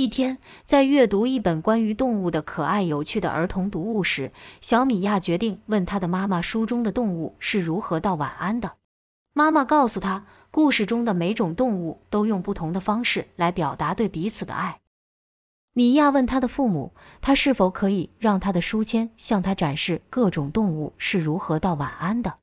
一天，在阅读一本关于动物的可爱有趣的儿童读物时，小米娅决定问她的妈妈：“书中的动物是如何道晚安的？”妈妈告诉她，故事中的每种动物都用不同的方式来表达对彼此的爱。米娅问她的父母：“她是否可以让她的书签向她展示各种动物是如何道晚安的？”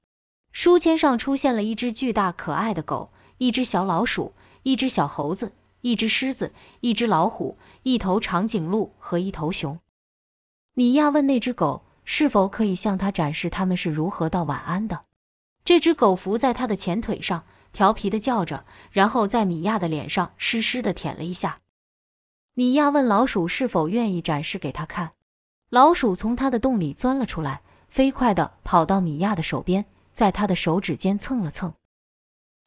书签上出现了一只巨大可爱的狗，一只小老鼠，一只小猴子。一只狮子，一只老虎，一头长颈鹿和一头熊。米娅问那只狗是否可以向他展示他们是如何道晚安的。这只狗伏在他的前腿上，调皮的叫着，然后在米娅的脸上湿湿的舔了一下。米娅问老鼠是否愿意展示给他看。老鼠从它的洞里钻了出来，飞快地跑到米娅的手边，在她的手指间蹭了蹭。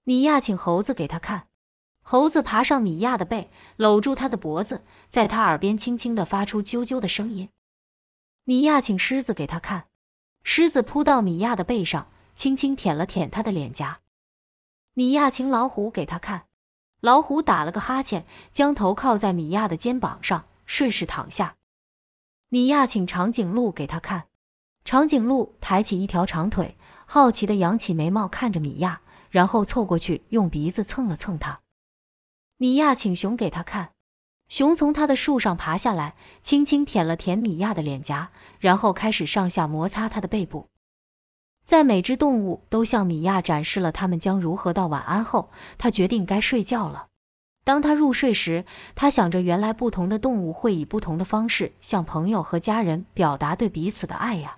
米娅请猴子给他看。猴子爬上米娅的背，搂住她的脖子，在她耳边轻轻地发出啾啾的声音。米娅请狮子给她看，狮子扑到米娅的背上，轻轻舔了舔她的脸颊。米娅请老虎给她看，老虎打了个哈欠，将头靠在米娅的肩膀上，顺势躺下。米娅请长颈鹿给她看，长颈鹿抬起一条长腿，好奇地扬起眉毛看着米娅，然后凑过去用鼻子蹭了蹭她。米娅请熊给他看，熊从他的树上爬下来，轻轻舔了舔米娅的脸颊，然后开始上下摩擦她的背部。在每只动物都向米娅展示了他们将如何道晚安后，他决定该睡觉了。当他入睡时，他想着原来不同的动物会以不同的方式向朋友和家人表达对彼此的爱呀。